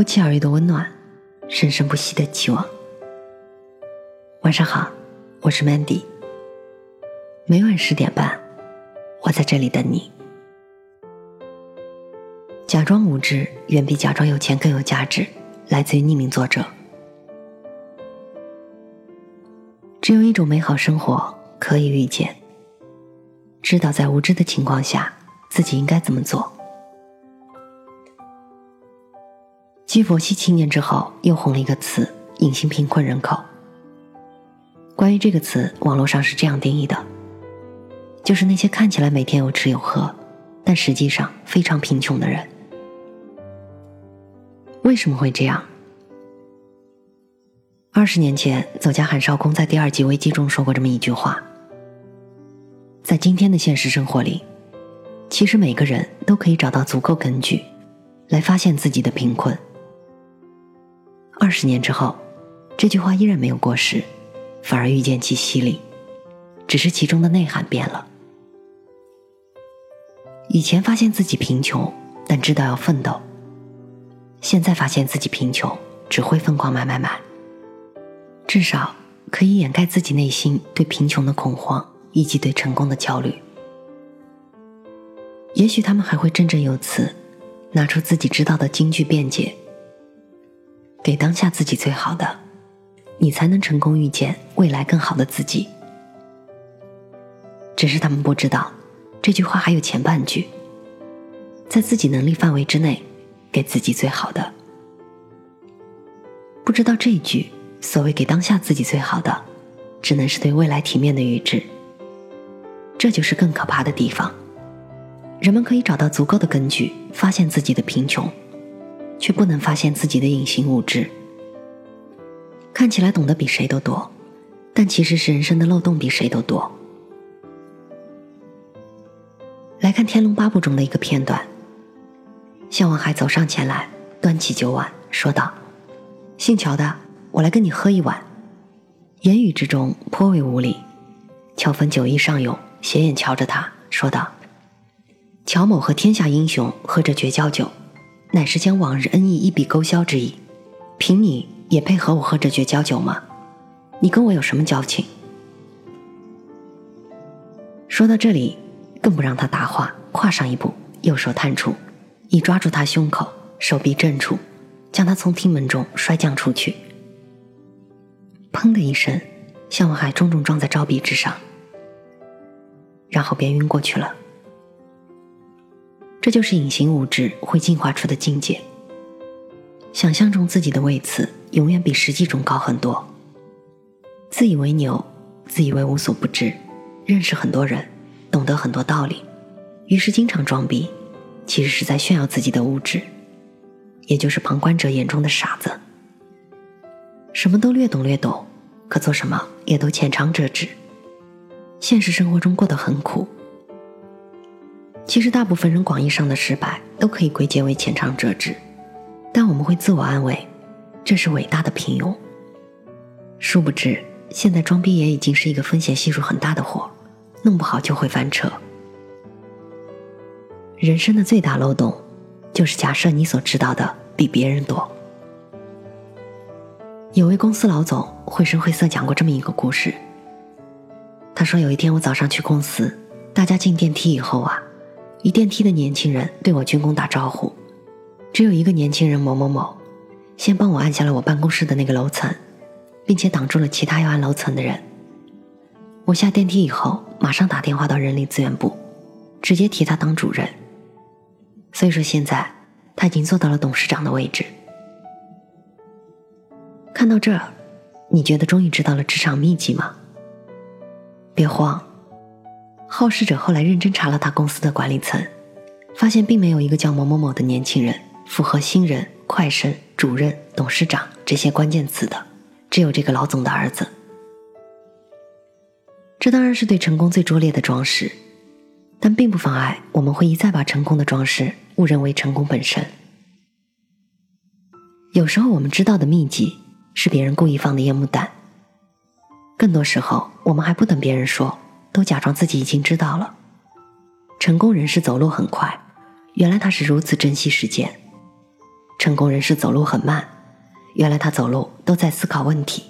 不期而遇的温暖，生生不息的期望。晚上好，我是 Mandy。每晚十点半，我在这里等你。假装无知远比假装有钱更有价值。来自于匿名作者。只有一种美好生活可以预见。知道在无知的情况下，自己应该怎么做。继佛系青年之后，又红了一个词“隐形贫困人口”。关于这个词，网络上是这样定义的：就是那些看起来每天有吃有喝，但实际上非常贫穷的人。为什么会这样？二十年前，作家韩少功在第二集危机中说过这么一句话：在今天的现实生活里，其实每个人都可以找到足够根据，来发现自己的贫困。二十年之后，这句话依然没有过时，反而愈见其犀利，只是其中的内涵变了。以前发现自己贫穷，但知道要奋斗；现在发现自己贫穷，只会疯狂买买买。至少可以掩盖自己内心对贫穷的恐慌以及对成功的焦虑。也许他们还会振振有词，拿出自己知道的京剧辩解。给当下自己最好的，你才能成功遇见未来更好的自己。只是他们不知道，这句话还有前半句：在自己能力范围之内，给自己最好的。不知道这句所谓给当下自己最好的，只能是对未来体面的预知。这就是更可怕的地方。人们可以找到足够的根据，发现自己的贫穷。却不能发现自己的隐形无知。看起来懂得比谁都多，但其实是人生的漏洞比谁都多。来看《天龙八部》中的一个片段，项王海走上前来，端起酒碗，说道：“姓乔的，我来跟你喝一碗。”言语之中颇为无礼。乔峰酒意上涌，斜眼瞧着他，说道：“乔某和天下英雄喝着绝交酒。”乃是将往日恩义一笔勾销之意，凭你也配和我喝这绝交酒吗？你跟我有什么交情？说到这里，更不让他答话，跨上一步，右手探出，一抓住他胸口，手臂震出，将他从厅门中摔将出去。砰的一声，向文海重重撞在招壁之上，然后便晕过去了。这就是隐形无知会进化出的境界。想象中自己的位次永远比实际中高很多。自以为牛，自以为无所不知，认识很多人，懂得很多道理，于是经常装逼，其实是在炫耀自己的无知，也就是旁观者眼中的傻子。什么都略懂略懂，可做什么也都浅尝辄止，现实生活中过得很苦。其实，大部分人广义上的失败都可以归结为浅尝辄止，但我们会自我安慰，这是伟大的平庸。殊不知，现在装逼也已经是一个风险系数很大的活，弄不好就会翻车。人生的最大漏洞，就是假设你所知道的比别人多。有位公司老总绘声绘色讲过这么一个故事。他说，有一天我早上去公司，大家进电梯以后啊。一电梯的年轻人对我鞠躬打招呼，只有一个年轻人某某某，先帮我按下了我办公室的那个楼层，并且挡住了其他要按楼层的人。我下电梯以后，马上打电话到人力资源部，直接提他当主任。所以说现在他已经做到了董事长的位置。看到这儿，你觉得终于知道了职场秘籍吗？别慌。好事者后来认真查了他公司的管理层，发现并没有一个叫某某某的年轻人符合新人、快升、主任、董事长这些关键词的，只有这个老总的儿子。这当然是对成功最拙劣的装饰，但并不妨碍我们会一再把成功的装饰误认为成功本身。有时候我们知道的秘籍是别人故意放的烟幕弹，更多时候我们还不等别人说。都假装自己已经知道了。成功人士走路很快，原来他是如此珍惜时间。成功人士走路很慢，原来他走路都在思考问题。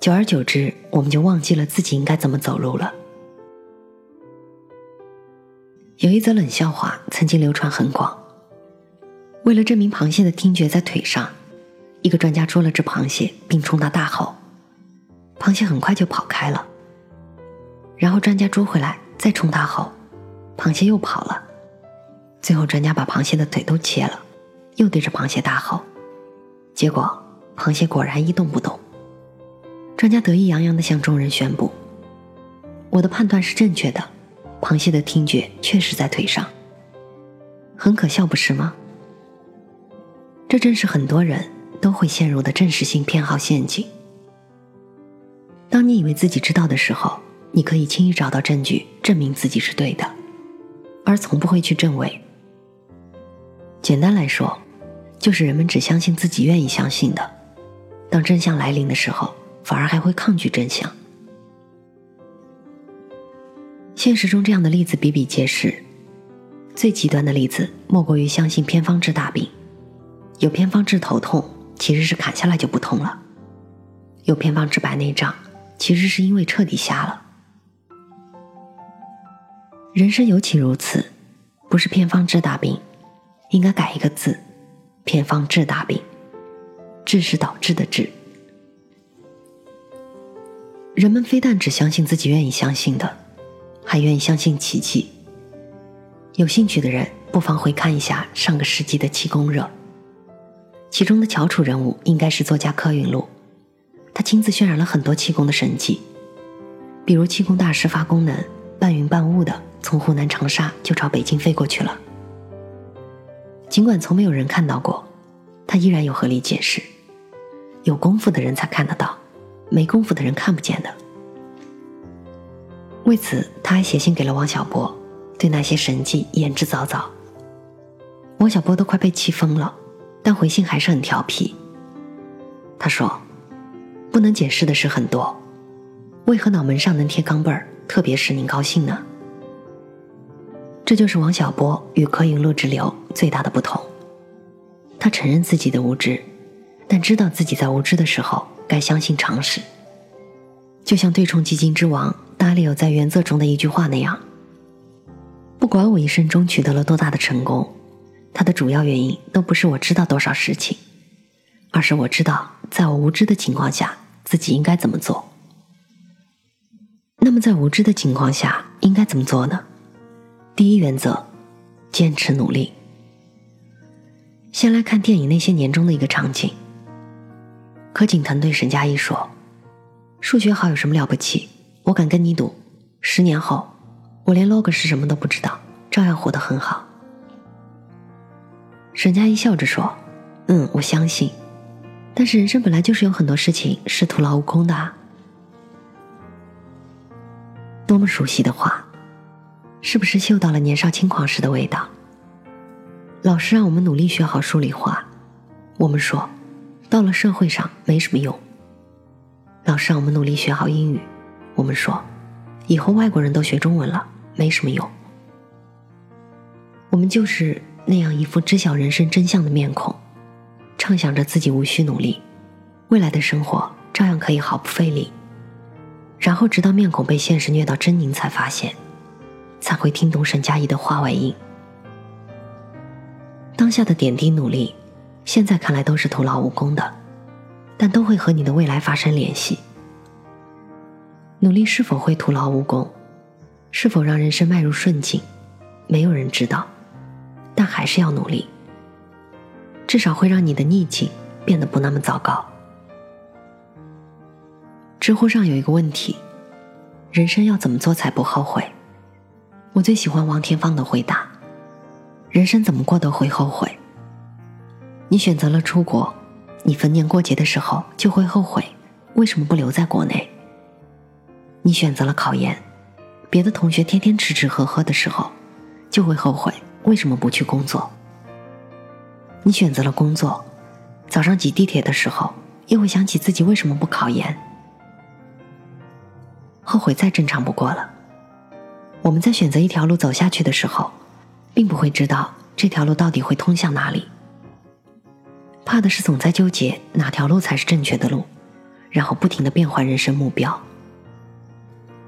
久而久之，我们就忘记了自己应该怎么走路了。有一则冷笑话曾经流传很广。为了证明螃蟹的听觉在腿上，一个专家捉了只螃蟹，并冲它大吼，螃蟹很快就跑开了。然后专家捉回来，再冲它吼，螃蟹又跑了。最后专家把螃蟹的腿都切了，又对着螃蟹大吼，结果螃蟹果然一动不动。专家得意洋洋地向众人宣布：“我的判断是正确的，螃蟹的听觉确实在腿上。”很可笑，不是吗？这正是很多人都会陷入的真实性偏好陷阱。当你以为自己知道的时候，你可以轻易找到证据证明自己是对的，而从不会去证伪。简单来说，就是人们只相信自己愿意相信的，当真相来临的时候。反而还会抗拒真相。现实中这样的例子比比皆是，最极端的例子莫过于相信偏方治大病，有偏方治头痛，其实是砍下来就不痛了；有偏方治白内障，其实是因为彻底瞎了。人生尤其如此，不是偏方治大病，应该改一个字：偏方治大病。治是导致的治。人们非但只相信自己愿意相信的，还愿意相信奇迹。有兴趣的人不妨回看一下上个世纪的气功热，其中的翘楚人物应该是作家柯云路，他亲自渲染了很多气功的神迹，比如气功大师发功能，半云半雾的从湖南长沙就朝北京飞过去了。尽管从没有人看到过，他依然有合理解释，有功夫的人才看得到。没功夫的人看不见的。为此，他还写信给了王小波，对那些神迹言之凿凿。王小波都快被气疯了，但回信还是很调皮。他说：“不能解释的事很多，为何脑门上能贴钢镚儿，特别使您高兴呢？”这就是王小波与柯云路之流最大的不同。他承认自己的无知，但知道自己在无知的时候。该相信常识，就像对冲基金之王达里欧在原则中的一句话那样：“不管我一生中取得了多大的成功，它的主要原因都不是我知道多少事情，而是我知道在我无知的情况下自己应该怎么做。那么在无知的情况下应该怎么做呢？第一原则，坚持努力。先来看电影那些年中的一个场景。”柯景腾对沈佳宜说：“数学好有什么了不起？我敢跟你赌，十年后我连 log 是什么都不知道，照样活得很好。”沈佳宜笑着说：“嗯，我相信。但是人生本来就是有很多事情是徒劳无功的啊。”多么熟悉的话，是不是嗅到了年少轻狂时的味道？老师让我们努力学好数理化，我们说。到了社会上没什么用。老师让我们努力学好英语，我们说，以后外国人都学中文了，没什么用。我们就是那样一副知晓人生真相的面孔，畅想着自己无需努力，未来的生活照样可以毫不费力。然后直到面孔被现实虐到狰狞，才发现，才会听懂沈佳宜的话外音。当下的点滴努力。现在看来都是徒劳无功的，但都会和你的未来发生联系。努力是否会徒劳无功，是否让人生迈入顺境，没有人知道，但还是要努力，至少会让你的逆境变得不那么糟糕。知乎上有一个问题：人生要怎么做才不后悔？我最喜欢王天芳的回答：人生怎么过都会后悔。你选择了出国，你逢年过节的时候就会后悔，为什么不留在国内？你选择了考研，别的同学天天吃吃喝喝的时候，就会后悔，为什么不去工作？你选择了工作，早上挤地铁的时候，又会想起自己为什么不考研？后悔再正常不过了。我们在选择一条路走下去的时候，并不会知道这条路到底会通向哪里。怕的是总在纠结哪条路才是正确的路，然后不停的变换人生目标。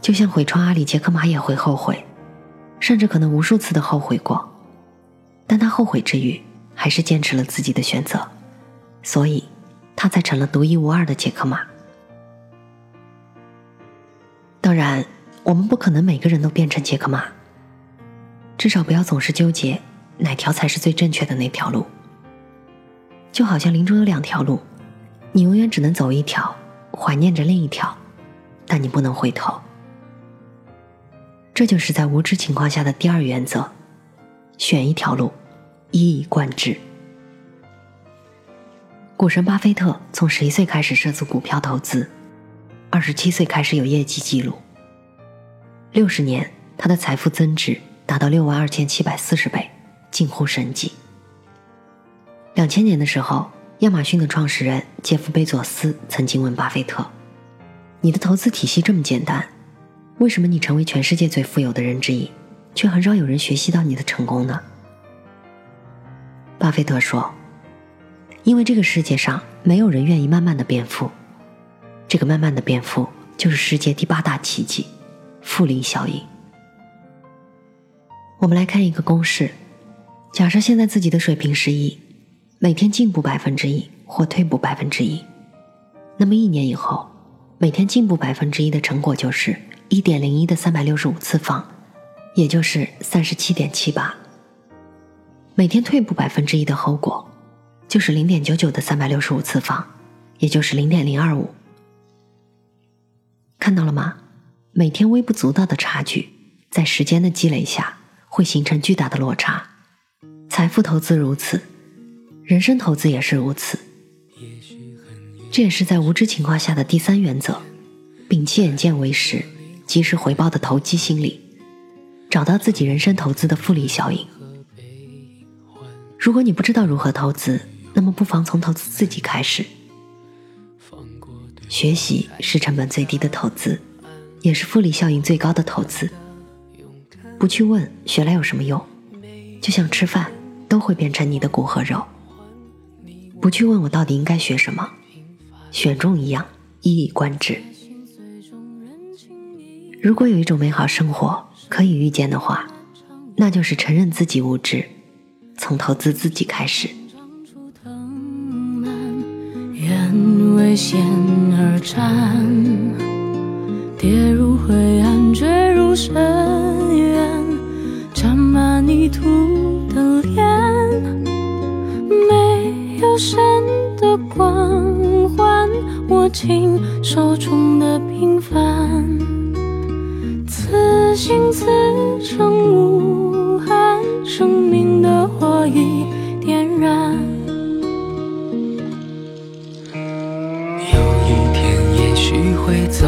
就像毁窗阿里杰克马也会后悔，甚至可能无数次的后悔过，但他后悔之余，还是坚持了自己的选择，所以他才成了独一无二的杰克马。当然，我们不可能每个人都变成杰克马，至少不要总是纠结哪条才是最正确的那条路。就好像林中有两条路，你永远只能走一条，怀念着另一条，但你不能回头。这就是在无知情况下的第二原则：选一条路，一以贯之。股神巴菲特从十一岁开始涉足股票投资，二十七岁开始有业绩记录。六十年，他的财富增值达到六万二千七百四十倍，近乎神迹。两千年的时候，亚马逊的创始人杰夫贝佐斯曾经问巴菲特：“你的投资体系这么简单，为什么你成为全世界最富有的人之一，却很少有人学习到你的成功呢？”巴菲特说：“因为这个世界上没有人愿意慢慢的变富，这个慢慢的变富就是世界第八大奇迹——复利效应。”我们来看一个公式：假设现在自己的水平是一。每天进步百分之一或退步百分之一，那么一年以后，每天进步百分之一的成果就是一点零一的三百六十五次方，也就是三十七点七八。每天退步百分之一的后果，就是零点九九的三百六十五次方，也就是零点零二五。看到了吗？每天微不足道的差距，在时间的积累下，会形成巨大的落差。财富投资如此。人生投资也是如此，这也是在无知情况下的第三原则：摒弃眼见为实、及时回报的投机心理，找到自己人生投资的复利效应。如果你不知道如何投资，那么不妨从投资自己开始。学习是成本最低的投资，也是复利效应最高的投资。不去问学来有什么用，就像吃饭，都会变成你的骨和肉。不去问我到底应该学什么，选中一样一以贯之。如果有一种美好生活可以预见的话，那就是承认自己无知，从投资自己开始。愿为险而战，跌入灰暗，坠入深渊，沾满泥土的脸。没有神的光环，握紧手中的平凡，此心此生无憾，生命的火已点燃。有一天也许会走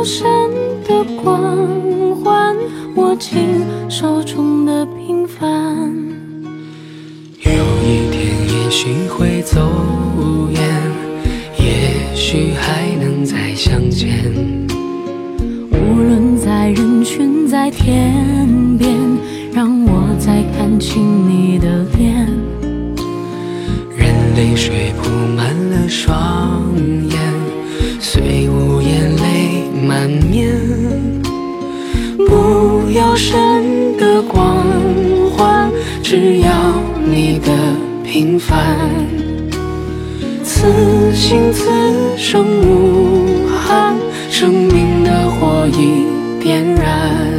有神的光环，握紧手中的平凡。有一天也许会走远，也许还能再相见。无论在人群在天边，让我再看清你的脸。任泪水铺满了双眼，虽满面。不要神的光环，只要你的平凡。此心此生无憾，生命的火已点燃。